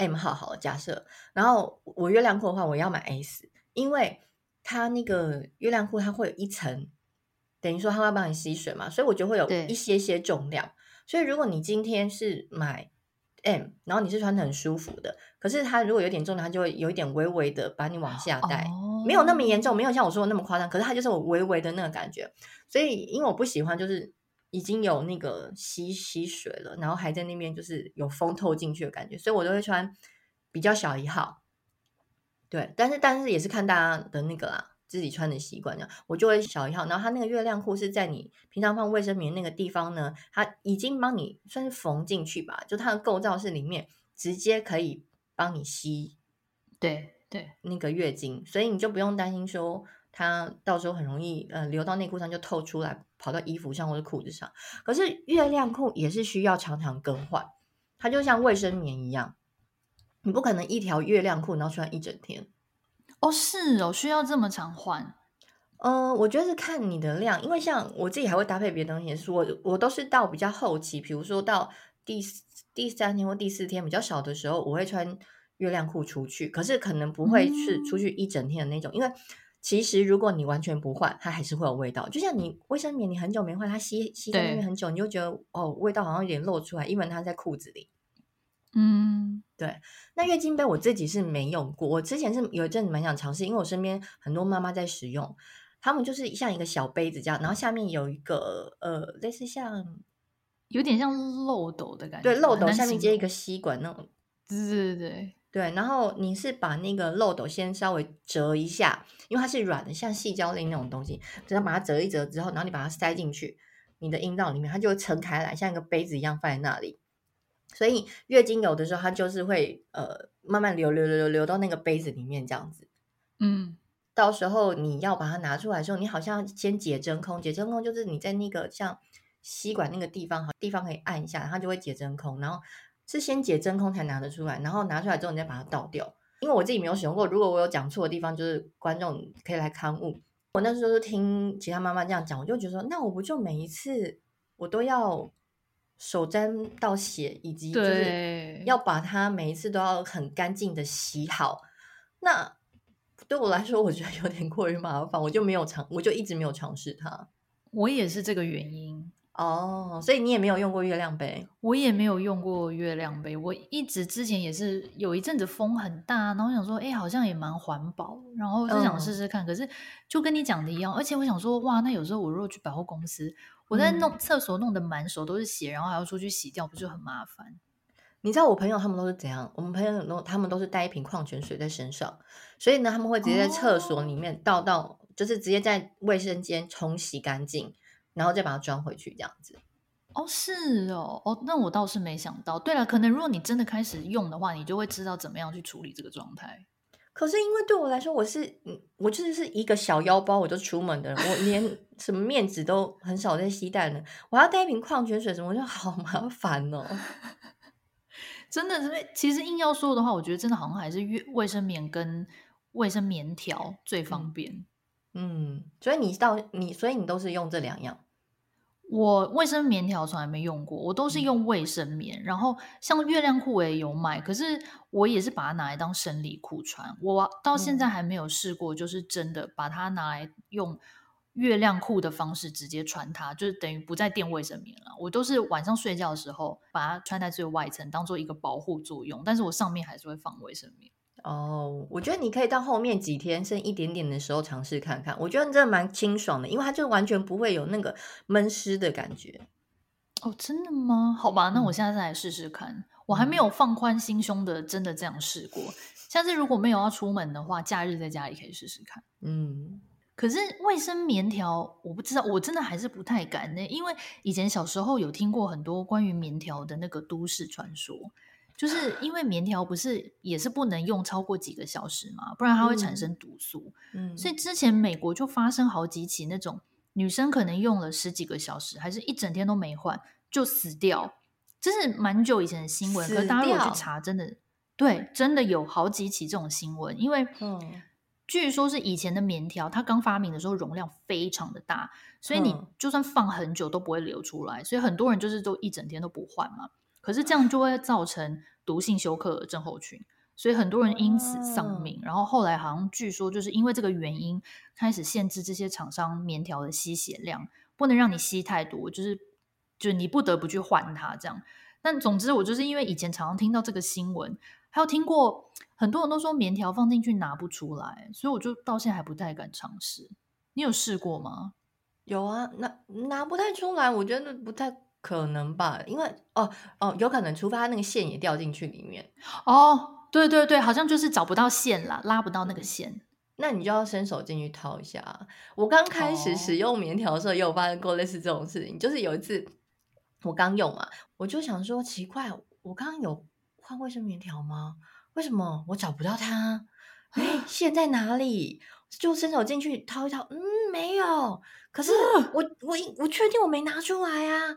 M 号好了，假设，然后我月亮裤的话，我要买 S，因为它那个月亮裤它会有一层，等于说它会帮你吸水嘛，所以我就会有一些些重量。所以如果你今天是买 M，然后你是穿的很舒服的，可是它如果有点重量，它就会有一点微微的把你往下带，哦、没有那么严重，没有像我说的那么夸张，可是它就是我微微的那个感觉。所以因为我不喜欢就是。已经有那个吸吸水了，然后还在那边就是有风透进去的感觉，所以我都会穿比较小一号。对，但是但是也是看大家的那个啦，自己穿的习惯这样，我就会小一号。然后它那个月亮裤是在你平常放卫生棉那个地方呢，它已经帮你算是缝进去吧，就它的构造是里面直接可以帮你吸，对对，那个月经，所以你就不用担心说。它到时候很容易，呃，流到内裤上就透出来，跑到衣服上或者裤子上。可是月亮裤也是需要常常更换，它就像卫生棉一样，你不可能一条月亮裤然后穿一整天。哦，是哦，需要这么常换？呃，我觉得是看你的量，因为像我自己还会搭配别的东西，是我我都是到比较后期，比如说到第第三天或第四天比较少的时候，我会穿月亮裤出去，可是可能不会是出去一整天的那种，嗯、因为。其实，如果你完全不换，它还是会有味道。就像你卫生棉，你很久没换，它吸吸在那边很久，你就觉得哦，味道好像有点漏出来，因为它在裤子里。嗯，对。那月经杯我自己是没用过，我之前是有一阵子蛮想尝试，因为我身边很多妈妈在使用，他们就是像一个小杯子这样，然后下面有一个呃，类似像有点像漏斗的感觉，对，漏斗下面接一个吸管那种，对对对对。然后你是把那个漏斗先稍微折一下，因为它是软的，像细胶类那种东西，只要把它折一折之后，然后你把它塞进去你的阴道里面，它就会撑开来，像一个杯子一样放在那里。所以月经有的时候它就是会呃慢慢流流流流流到那个杯子里面这样子，嗯，到时候你要把它拿出来的时候，你好像先解真空，解真空就是你在那个像吸管那个地方，地方可以按一下，它就会解真空，然后是先解真空才拿得出来，然后拿出来之后你再把它倒掉。因为我自己没有使用过，如果我有讲错的地方，就是观众可以来勘误。我那时候听其他妈妈这样讲，我就觉得说，那我不就每一次我都要。手沾到血，以及就是要把它每一次都要很干净的洗好。那对我来说，我觉得有点过于麻烦，我就没有尝，我就一直没有尝试它。我也是这个原因哦，所以你也没有用过月亮杯？我也没有用过月亮杯。我一直之前也是有一阵子风很大，然后想说，哎，好像也蛮环保，然后就想试试看。嗯、可是就跟你讲的一样，而且我想说，哇，那有时候我如果去百货公司。我在弄厕所弄得满手都是血，然后还要出去洗掉，不就很麻烦？你知道我朋友他们都是怎样？我们朋友都他们都是带一瓶矿泉水在身上，所以呢，他们会直接在厕所里面倒到，哦、就是直接在卫生间冲洗干净，然后再把它装回去这样子。哦，是哦，哦，那我倒是没想到。对了，可能如果你真的开始用的话，你就会知道怎么样去处理这个状态。可是因为对我来说，我是嗯，我就是一个小腰包，我就出门的人，我连 什么面纸都很少在携带呢。我要带一瓶矿泉水什么，我就好麻烦哦。真的，是其实硬要说的话，我觉得真的好像还是卫卫生棉跟卫生棉条最方便。嗯，所以你到你，所以你都是用这两样。我卫生棉条从来没用过，我都是用卫生棉。嗯、然后像月亮裤我也有买，可是我也是把它拿来当生理裤穿。我到现在还没有试过，就是真的把它拿来用月亮裤的方式直接穿它，就是等于不再垫卫生棉了。我都是晚上睡觉的时候把它穿在最外层，当做一个保护作用，但是我上面还是会放卫生棉。哦，oh, 我觉得你可以到后面几天剩一点点的时候尝试看看，我觉得真的蛮清爽的，因为它就完全不会有那个闷湿的感觉。哦，真的吗？好吧，那我现在再来试试看。嗯、我还没有放宽心胸的，真的这样试过。下次如果没有要出门的话，假日在家里可以试试看。嗯，可是卫生棉条，我不知道，我真的还是不太敢呢，因为以前小时候有听过很多关于棉条的那个都市传说。就是因为棉条不是也是不能用超过几个小时嘛，不然它会产生毒素。嗯，所以之前美国就发生好几起那种女生可能用了十几个小时，还是一整天都没换就死掉，这是蛮久以前的新闻。可是大家如果去查，真的对，真的有好几起这种新闻。因为据说是以前的棉条，它刚发明的时候容量非常的大，所以你就算放很久都不会流出来，所以很多人就是都一整天都不换嘛。可是这样就会造成毒性休克症候群，所以很多人因此丧命。然后后来好像据说就是因为这个原因，开始限制这些厂商棉条的吸血量，不能让你吸太多，就是就是你不得不去换它这样。但总之，我就是因为以前常常听到这个新闻，还有听过很多人都说棉条放进去拿不出来，所以我就到现在还不太敢尝试。你有试过吗？有啊，拿拿不太出来，我觉得不太。可能吧，因为哦哦，有可能，除非他那个线也掉进去里面。哦，对对对，好像就是找不到线啦，拉不到那个线，那你就要伸手进去掏一下。我刚开始使用棉条的时候，也有发生过类似这种事情。就是有一次我刚用嘛，我就想说奇怪，我刚刚有换卫生棉条吗？为什么我找不到它？哎，线在哪里？就伸手进去掏一掏，嗯，没有。可是我我我确定我没拿出来啊！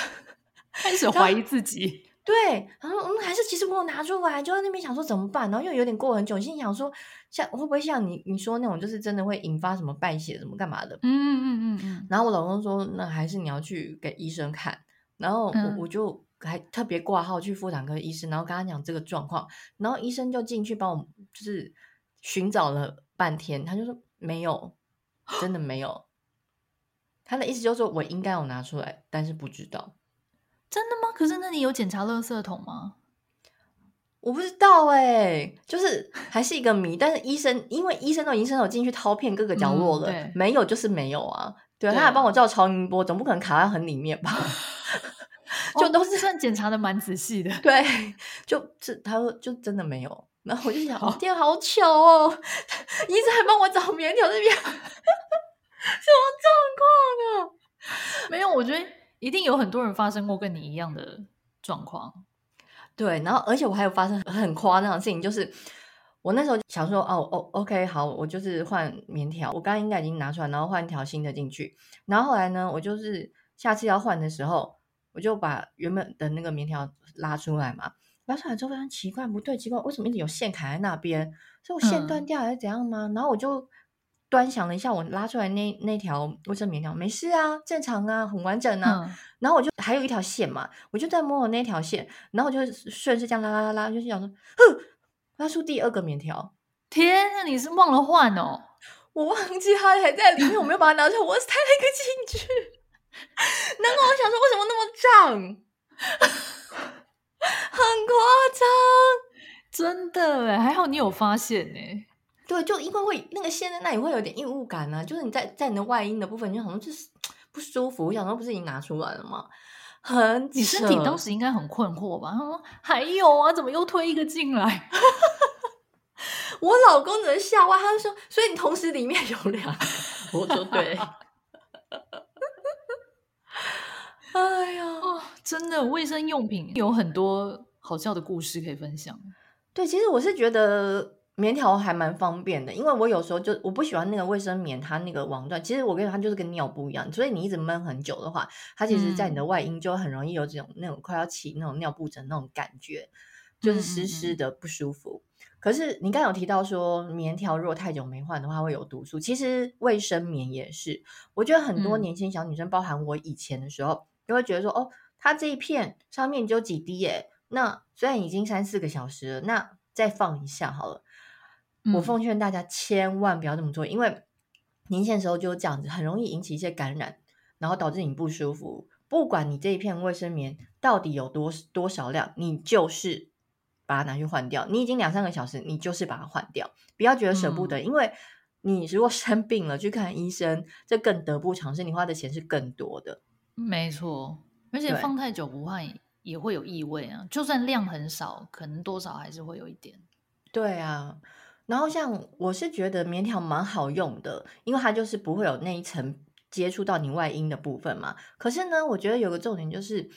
开始怀疑自己。对，然后嗯，还是其实我有拿出来，就在那边想说怎么办，然后又有点过很久，心想说像会不会像你你说那种，就是真的会引发什么败血什么干嘛的？嗯嗯嗯嗯。然后我老公说，那还是你要去给医生看。然后我、嗯、我就还特别挂号去妇产科医生，然后跟他讲这个状况，然后医生就进去帮我就是寻找了半天，他就说没有，真的没有。他的意思就是说，我应该有拿出来，但是不知道。真的吗？可是那你有检查垃圾桶吗？我不知道哎、欸，就是还是一个谜。但是医生，因为医生都已经伸手进去掏遍各个角落了，嗯、没有就是没有啊。对，对他还帮我照超音波，总不可能卡在很里面吧？就都是、哦、算检查的蛮仔细的。对，就是他说就真的没有。然后我就想，哦、天，好巧哦，一直还帮我找棉条这边，什么状况啊？没有，我觉得一定有很多人发生过跟你一样的状况。对，然后而且我还有发生很夸张的事情，就是我那时候想说，哦哦，OK，好，我就是换棉条，我刚刚应该已经拿出来，然后换一条新的进去。然后后来呢，我就是下次要换的时候，我就把原本的那个棉条拉出来嘛，拉出来之后非常奇怪，不对，奇怪，为什么一直有线卡在那边？是我线断掉还是怎样吗？嗯、然后我就端详了一下，我拉出来那那条卫生棉条，没事啊，正常啊，很完整啊。嗯然后我就还有一条线嘛，我就在摸我那条线，然后我就顺势这样拉拉拉拉，就是想说，哼，拉出第二个棉条。天啊，你是忘了换哦？我忘记它还在里面，我没有把它拿出来，我塞了一个进去。难怪我想说，为什么那么胀？很夸张，真的哎，还好你有发现呢。对，就因为会那个线在那里会有点异物感呢、啊，就是你在在你的外阴的部分，你就好像就是。不舒服，我想说不是已经拿出来了吗？很，你身体当时应该很困惑吧？他说还有啊，怎么又推一个进来？我老公只能吓歪，他就说，所以你同时里面有两个。我说对。哎呀、哦，真的卫生用品有很多好笑的故事可以分享。对，其实我是觉得。棉条还蛮方便的，因为我有时候就我不喜欢那个卫生棉，它那个网段，其实我跟你说，它就是跟尿布一样，所以你一直闷很久的话，它其实，在你的外阴就很容易有这种、嗯、那种快要起那种尿布疹那种感觉，就是湿湿的不舒服。嗯嗯嗯，可是你刚刚有提到说，棉条如果太久没换的话会有毒素，其实卫生棉也是。我觉得很多年轻小女生，嗯、包含我以前的时候，就会觉得说，哦，它这一片上面只有几滴耶，那虽然已经三四个小时了，那再放一下好了。我奉劝大家千万不要这么做，嗯、因为年轻的时候就这样子，很容易引起一些感染，然后导致你不舒服。不管你这一片卫生棉到底有多多少量，你就是把它拿去换掉。你已经两三个小时，你就是把它换掉，不要觉得舍不得，嗯、因为你如果生病了去看医生，这更得不偿失，你花的钱是更多的。没错，而且放太久不换也会有异味啊，就算量很少，可能多少还是会有一点。对啊。然后像我是觉得棉条蛮好用的，因为它就是不会有那一层接触到你外阴的部分嘛。可是呢，我觉得有个重点就是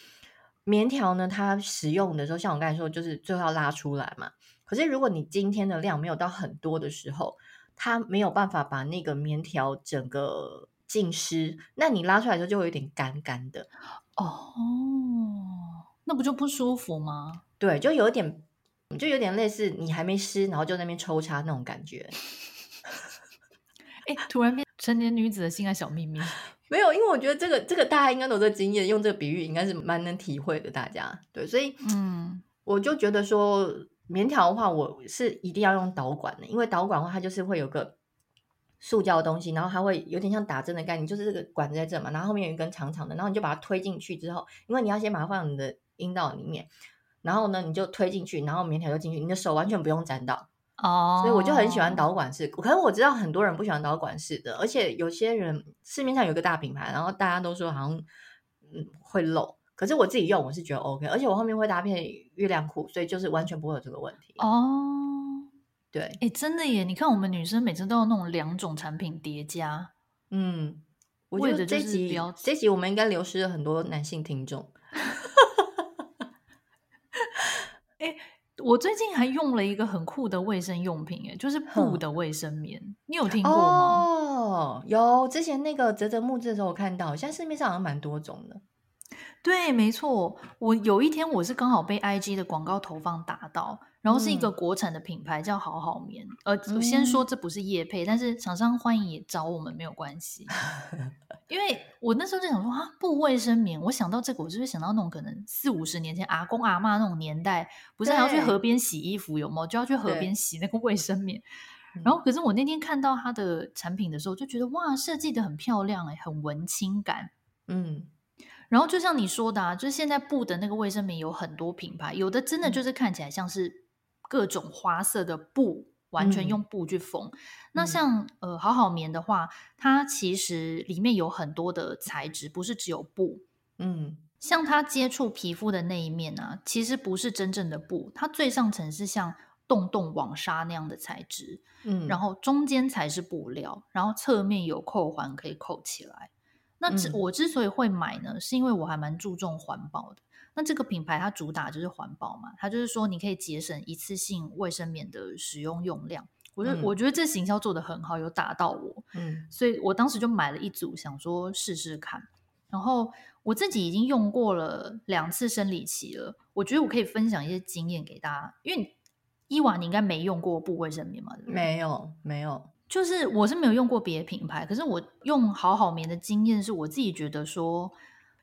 棉条呢，它使用的时候，像我刚才说，就是最后要拉出来嘛。可是如果你今天的量没有到很多的时候，它没有办法把那个棉条整个浸湿，那你拉出来的时候就会有点干干的。哦，那不就不舒服吗？对，就有点。就有点类似你还没湿，然后就那边抽插那种感觉。哎，突然变成年女子的性爱小秘密。没有，因为我觉得这个这个大家应该都有这经验，用这个比喻应该是蛮能体会的。大家对，所以嗯，我就觉得说棉条的话，我是一定要用导管的，因为导管的话，它就是会有个塑胶的东西，然后它会有点像打针的概念，就是这个管子在这嘛，然后后面有一根长长的，然后你就把它推进去之后，因为你要先把它放你的阴道里面。然后呢，你就推进去，然后棉条就进去，你的手完全不用沾到哦。所以我就很喜欢导管式，可是我知道很多人不喜欢导管式的，而且有些人市面上有个大品牌，然后大家都说好像嗯会漏，可是我自己用我是觉得 OK，而且我后面会搭配月亮裤，所以就是完全不会有这个问题哦。对，哎，真的耶！你看我们女生每次都要弄两种产品叠加，嗯，我觉得这集这集我们应该流失了很多男性听众。哎我最近还用了一个很酷的卫生用品，哎，就是布的卫生棉，嗯、你有听过吗？哦，有，之前那个泽泽木质的时候我看到，现在市面上好像蛮多种的。对，没错，我有一天我是刚好被 IG 的广告投放打到。然后是一个国产的品牌，嗯、叫好好棉。呃，我先说这不是业配，嗯、但是厂商欢迎也找我们没有关系。因为我那时候就想说啊，布卫生棉，我想到这个，我就会想到那种可能四五十年前阿公阿妈那种年代，不是还要去河边洗衣服有吗？就要去河边洗那个卫生棉。然后可是我那天看到它的产品的时候，就觉得哇，设计的很漂亮哎，很文青感。嗯。然后就像你说的啊，就是现在布的那个卫生棉有很多品牌，有的真的就是看起来像是各种花色的布，完全用布去缝。嗯、那像呃好好棉的话，它其实里面有很多的材质，不是只有布。嗯，像它接触皮肤的那一面啊，其实不是真正的布，它最上层是像洞洞网纱那样的材质。嗯，然后中间才是布料，然后侧面有扣环可以扣起来。那之我之所以会买呢，是因为我还蛮注重环保的。那这个品牌它主打就是环保嘛，它就是说你可以节省一次性卫生棉的使用用量。我觉得、嗯、我觉得这行销做得很好，有打到我。嗯，所以我当时就买了一组，想说试试看。然后我自己已经用过了两次生理期了，我觉得我可以分享一些经验给大家。因为伊娃你应该没用过布卫生棉嘛？对对？没有，没有。就是我是没有用过别的品牌，可是我用好好棉的经验是我自己觉得说，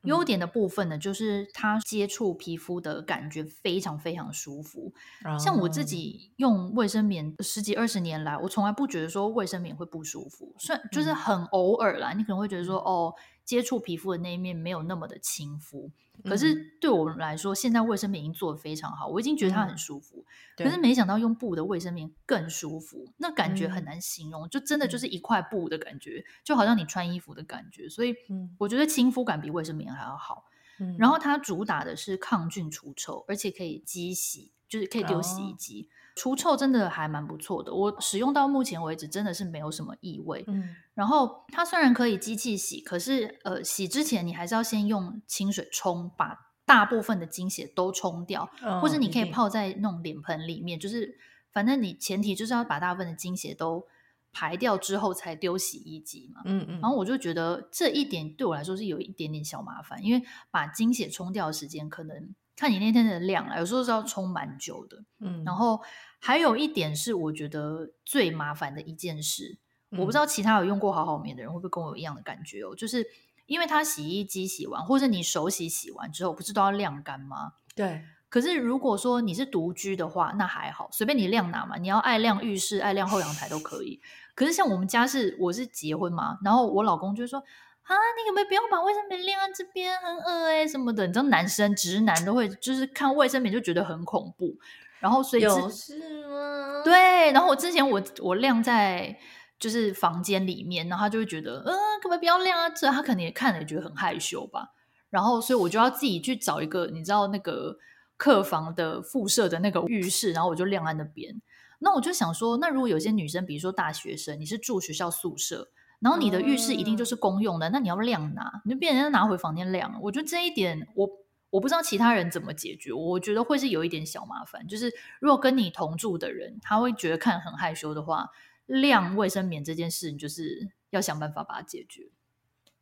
优点的部分呢，就是它接触皮肤的感觉非常非常舒服。嗯、像我自己用卫生棉十几二十年来，我从来不觉得说卫生棉会不舒服，虽然就是很偶尔啦，你可能会觉得说哦。接触皮肤的那一面没有那么的亲肤，可是对我们来说，现在卫生棉已经做的非常好，我已经觉得它很舒服。嗯、可是没想到用布的卫生棉更舒服，那感觉很难形容，嗯、就真的就是一块布的感觉，就好像你穿衣服的感觉。所以我觉得亲肤感比卫生棉还要好。嗯、然后它主打的是抗菌除臭，而且可以机洗，就是可以丢洗衣机。哦除臭真的还蛮不错的，我使用到目前为止真的是没有什么异味。嗯，然后它虽然可以机器洗，可是呃，洗之前你还是要先用清水冲，把大部分的精血都冲掉，哦、或者你可以泡在那种脸盆里面，就是反正你前提就是要把大部分的精血都排掉之后才丢洗衣机嘛。嗯嗯，然后我就觉得这一点对我来说是有一点点小麻烦，因为把精血冲掉的时间可能。看你那天的量啊，有时候是要冲蛮久的。嗯，然后还有一点是我觉得最麻烦的一件事，嗯、我不知道其他有用过好好棉的人会不会跟我有一样的感觉哦，就是因为它洗衣机洗完，或者你手洗洗完之后，不是都要晾干吗？对。可是如果说你是独居的话，那还好，随便你晾哪嘛，你要爱晾浴室、爱晾后阳台都可以。可是像我们家是，我是结婚嘛，然后我老公就说。啊，你可不可以不要把卫生棉晾在这边，很恶哎、欸、什么的？你知道男生直男都会就是看卫生棉就觉得很恐怖，然后所以有事吗？对，然后我之前我我晾在就是房间里面，然后他就会觉得，嗯、呃，可不可以不要晾啊？这他可能也看了也觉得很害羞吧。然后所以我就要自己去找一个你知道那个客房的附设的那个浴室，然后我就晾在那边。那我就想说，那如果有些女生，比如说大学生，你是住学校宿舍。然后你的浴室一定就是公用的，嗯、那你要晾哪？你就变成要拿回房间晾。我觉得这一点我，我我不知道其他人怎么解决。我觉得会是有一点小麻烦，就是如果跟你同住的人，他会觉得看很害羞的话，晾卫生棉这件事，你就是要想办法把它解决。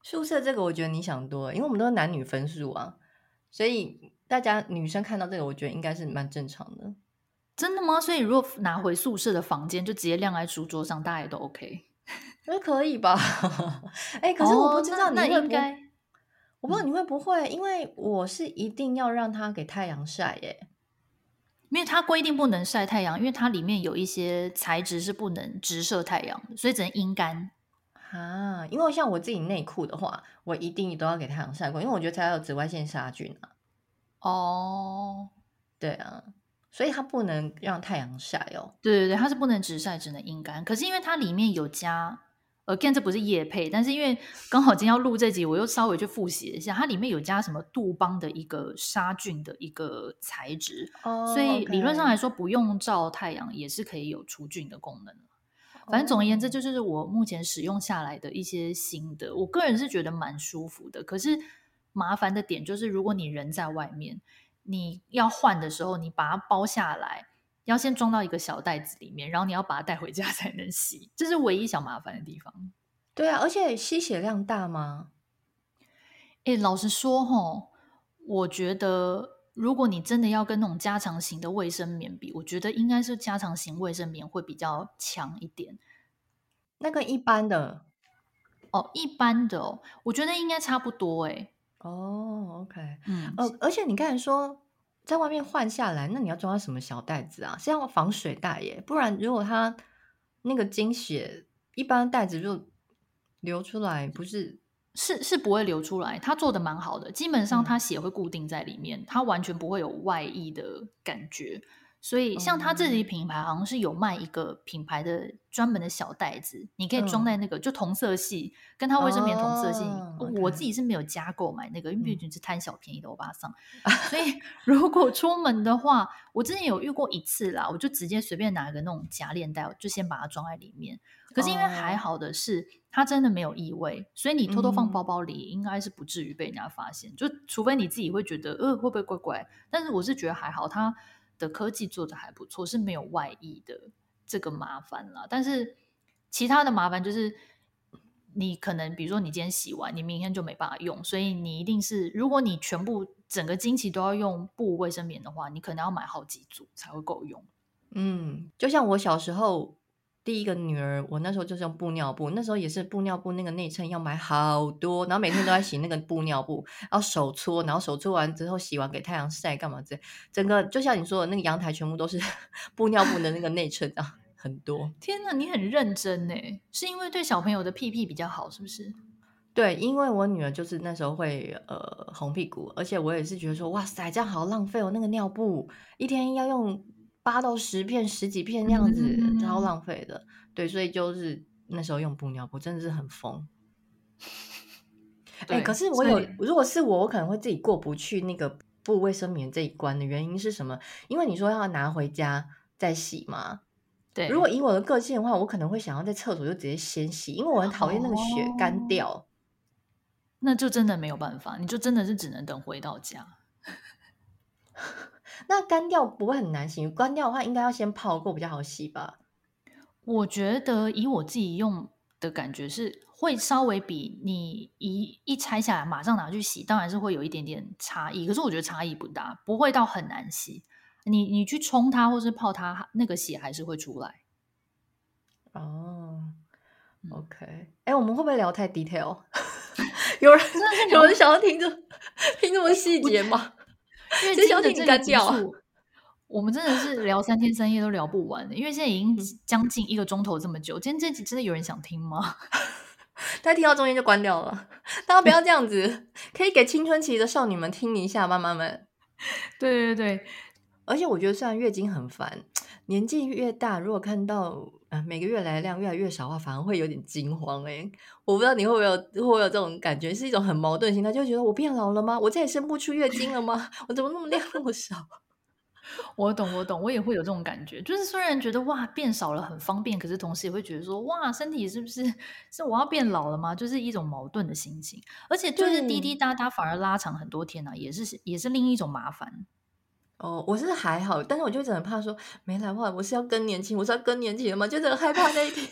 宿舍这个，我觉得你想多了，因为我们都是男女分宿啊，所以大家女生看到这个，我觉得应该是蛮正常的。真的吗？所以如果拿回宿舍的房间，就直接晾在书桌上，大家也都 OK。那可以吧？哎、欸，可是我不知道你会不我不知道你会不会，嗯、因为我是一定要让它给太阳晒耶，因为它规定不能晒太阳，因为它里面有一些材质是不能直射太阳的，所以只能阴干啊。因为像我自己内裤的话，我一定都要给太阳晒过，因为我觉得才有紫外线杀菌啊。哦，对啊。所以它不能让太阳晒哦。对对对，它是不能直晒，只能阴干。可是因为它里面有加，again 这不是夜配，但是因为刚好今天要录这集，我又稍微去复习一下，它里面有加什么杜邦的一个杀菌的一个材质，哦、所以理论上来说不用照太阳也是可以有除菌的功能。反正总而言之，这就是我目前使用下来的一些心得。我个人是觉得蛮舒服的，可是麻烦的点就是如果你人在外面。你要换的时候，你把它包下来，要先装到一个小袋子里面，然后你要把它带回家 才能洗，这是唯一小麻烦的地方。对啊，而且吸血量大吗？诶，老实说齁，我觉得如果你真的要跟那种加长型的卫生棉比，我觉得应该是加长型卫生棉会比较强一点。那个一般的哦，一般的哦，我觉得应该差不多哎。哦、oh，OK，嗯，呃，而且你刚才说在外面换下来，那你要装在什么小袋子啊？是要防水袋耶，不然如果它那个经血一般袋子就流出来，不是是是不会流出来。它做的蛮好的，基本上它血会固定在里面，嗯、它完全不会有外溢的感觉。所以像他自己品牌好像是有卖一个品牌的专门的小袋子，你可以装在那个就同色系，跟他卫生棉同色系。我自己是没有加购买那个，因为毕竟是贪小便宜的欧巴桑。所以如果出门的话，我之前有遇过一次啦，我就直接随便拿一个那种夹链袋，就先把它装在里面。可是因为还好的是，它真的没有异味，所以你偷偷放包包里，应该是不至于被人家发现。就除非你自己会觉得，呃，会不会怪怪？但是我是觉得还好，它。的科技做的还不错，是没有外溢的这个麻烦啦。但是其他的麻烦就是，你可能比如说你今天洗完，你明天就没办法用，所以你一定是，如果你全部整个经期都要用布卫生棉的话，你可能要买好几组才会够用。嗯，就像我小时候。第一个女儿，我那时候就是用布尿布，那时候也是布尿布，那个内衬要买好多，然后每天都在洗那个布尿布，然后手搓，然后手搓完之后洗完给太阳晒干嘛？这整个就像你说的那个阳台全部都是 布尿布的那个内衬啊，很多。天哪，你很认真呢，是因为对小朋友的屁屁比较好，是不是？对，因为我女儿就是那时候会呃红屁股，而且我也是觉得说，哇塞，这样好浪费哦，那个尿布一天要用。八到十片、十几片那样子，超浪费的。对，所以就是那时候用布尿布真的是很疯。哎、欸，可是我有，如果是我，我可能会自己过不去那个布卫生棉这一关的原因是什么？因为你说要拿回家再洗嘛。对，如果以我的个性的话，我可能会想要在厕所就直接先洗，因为我很讨厌那个血干掉。哦。那就真的没有办法，你就真的是只能等回到家。那干掉不会很难洗？干掉的话，应该要先泡过比较好洗吧？我觉得以我自己用的感觉是，会稍微比你一一拆下来马上拿去洗，当然是会有一点点差异。可是我觉得差异不大，不会到很难洗。你你去冲它或是泡它，那个血还是会出来。哦，OK。哎、欸，我们会不会聊太 detail？有人有人想要听这听这么细节吗？月经的这个我们真的是聊三天三夜都聊不完的。因为现在已经将近一个钟头这么久，今天这集真的有人想听吗？大家听到中间就关掉了，大家不要这样子，可以给青春期的少女们听一下，妈妈们。对对对，而且我觉得虽然月经很烦，年纪越大，如果看到。啊，每个月来的量越来越少的话，反而会有点惊慌哎、欸！我不知道你会不会有，会不会有这种感觉，是一种很矛盾心态，就觉得我变老了吗？我再也生不出月经了吗？我怎么那么量那么少？我懂，我懂，我也会有这种感觉。就是虽然觉得哇变少了很方便，可是同时也会觉得说哇身体是不是是我要变老了吗？就是一种矛盾的心情。而且就是滴滴答答反而拉长很多天呢、啊，也是也是另一种麻烦。哦，我是还好，但是我就真的怕说没来的话，我是要更年期，我是要更年期了吗？就很害怕那一天。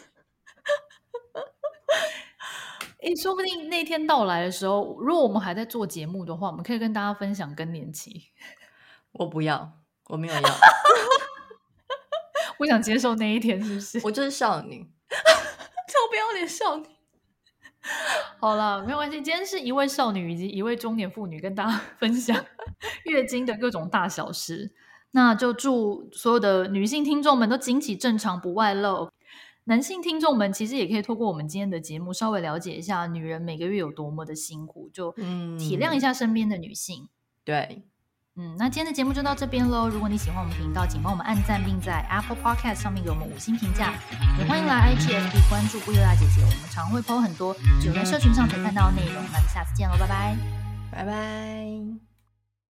哎、欸，说不定那天到来的时候，如果我们还在做节目的话，我们可以跟大家分享更年期。我不要，我没有要，我想接受那一天，是不是？我就是少女，超不要脸少女。好了，没有关系。今天是一位少女以及一位中年妇女跟大家 分享 月经的各种大小事。那就祝所有的女性听众们都经期正常不外露。男性听众们其实也可以透过我们今天的节目稍微了解一下女人每个月有多么的辛苦，就体谅一下身边的女性。嗯、对。嗯，那今天的节目就到这边喽。如果你喜欢我们频道，请帮我们按赞，并在 Apple Podcast 上面给我们五星评价。也欢迎来 IGFB 关注布悠大姐姐，我们常会 po 很多只有在社群上才看到的内容。那我们下次见喽，拜拜，拜拜。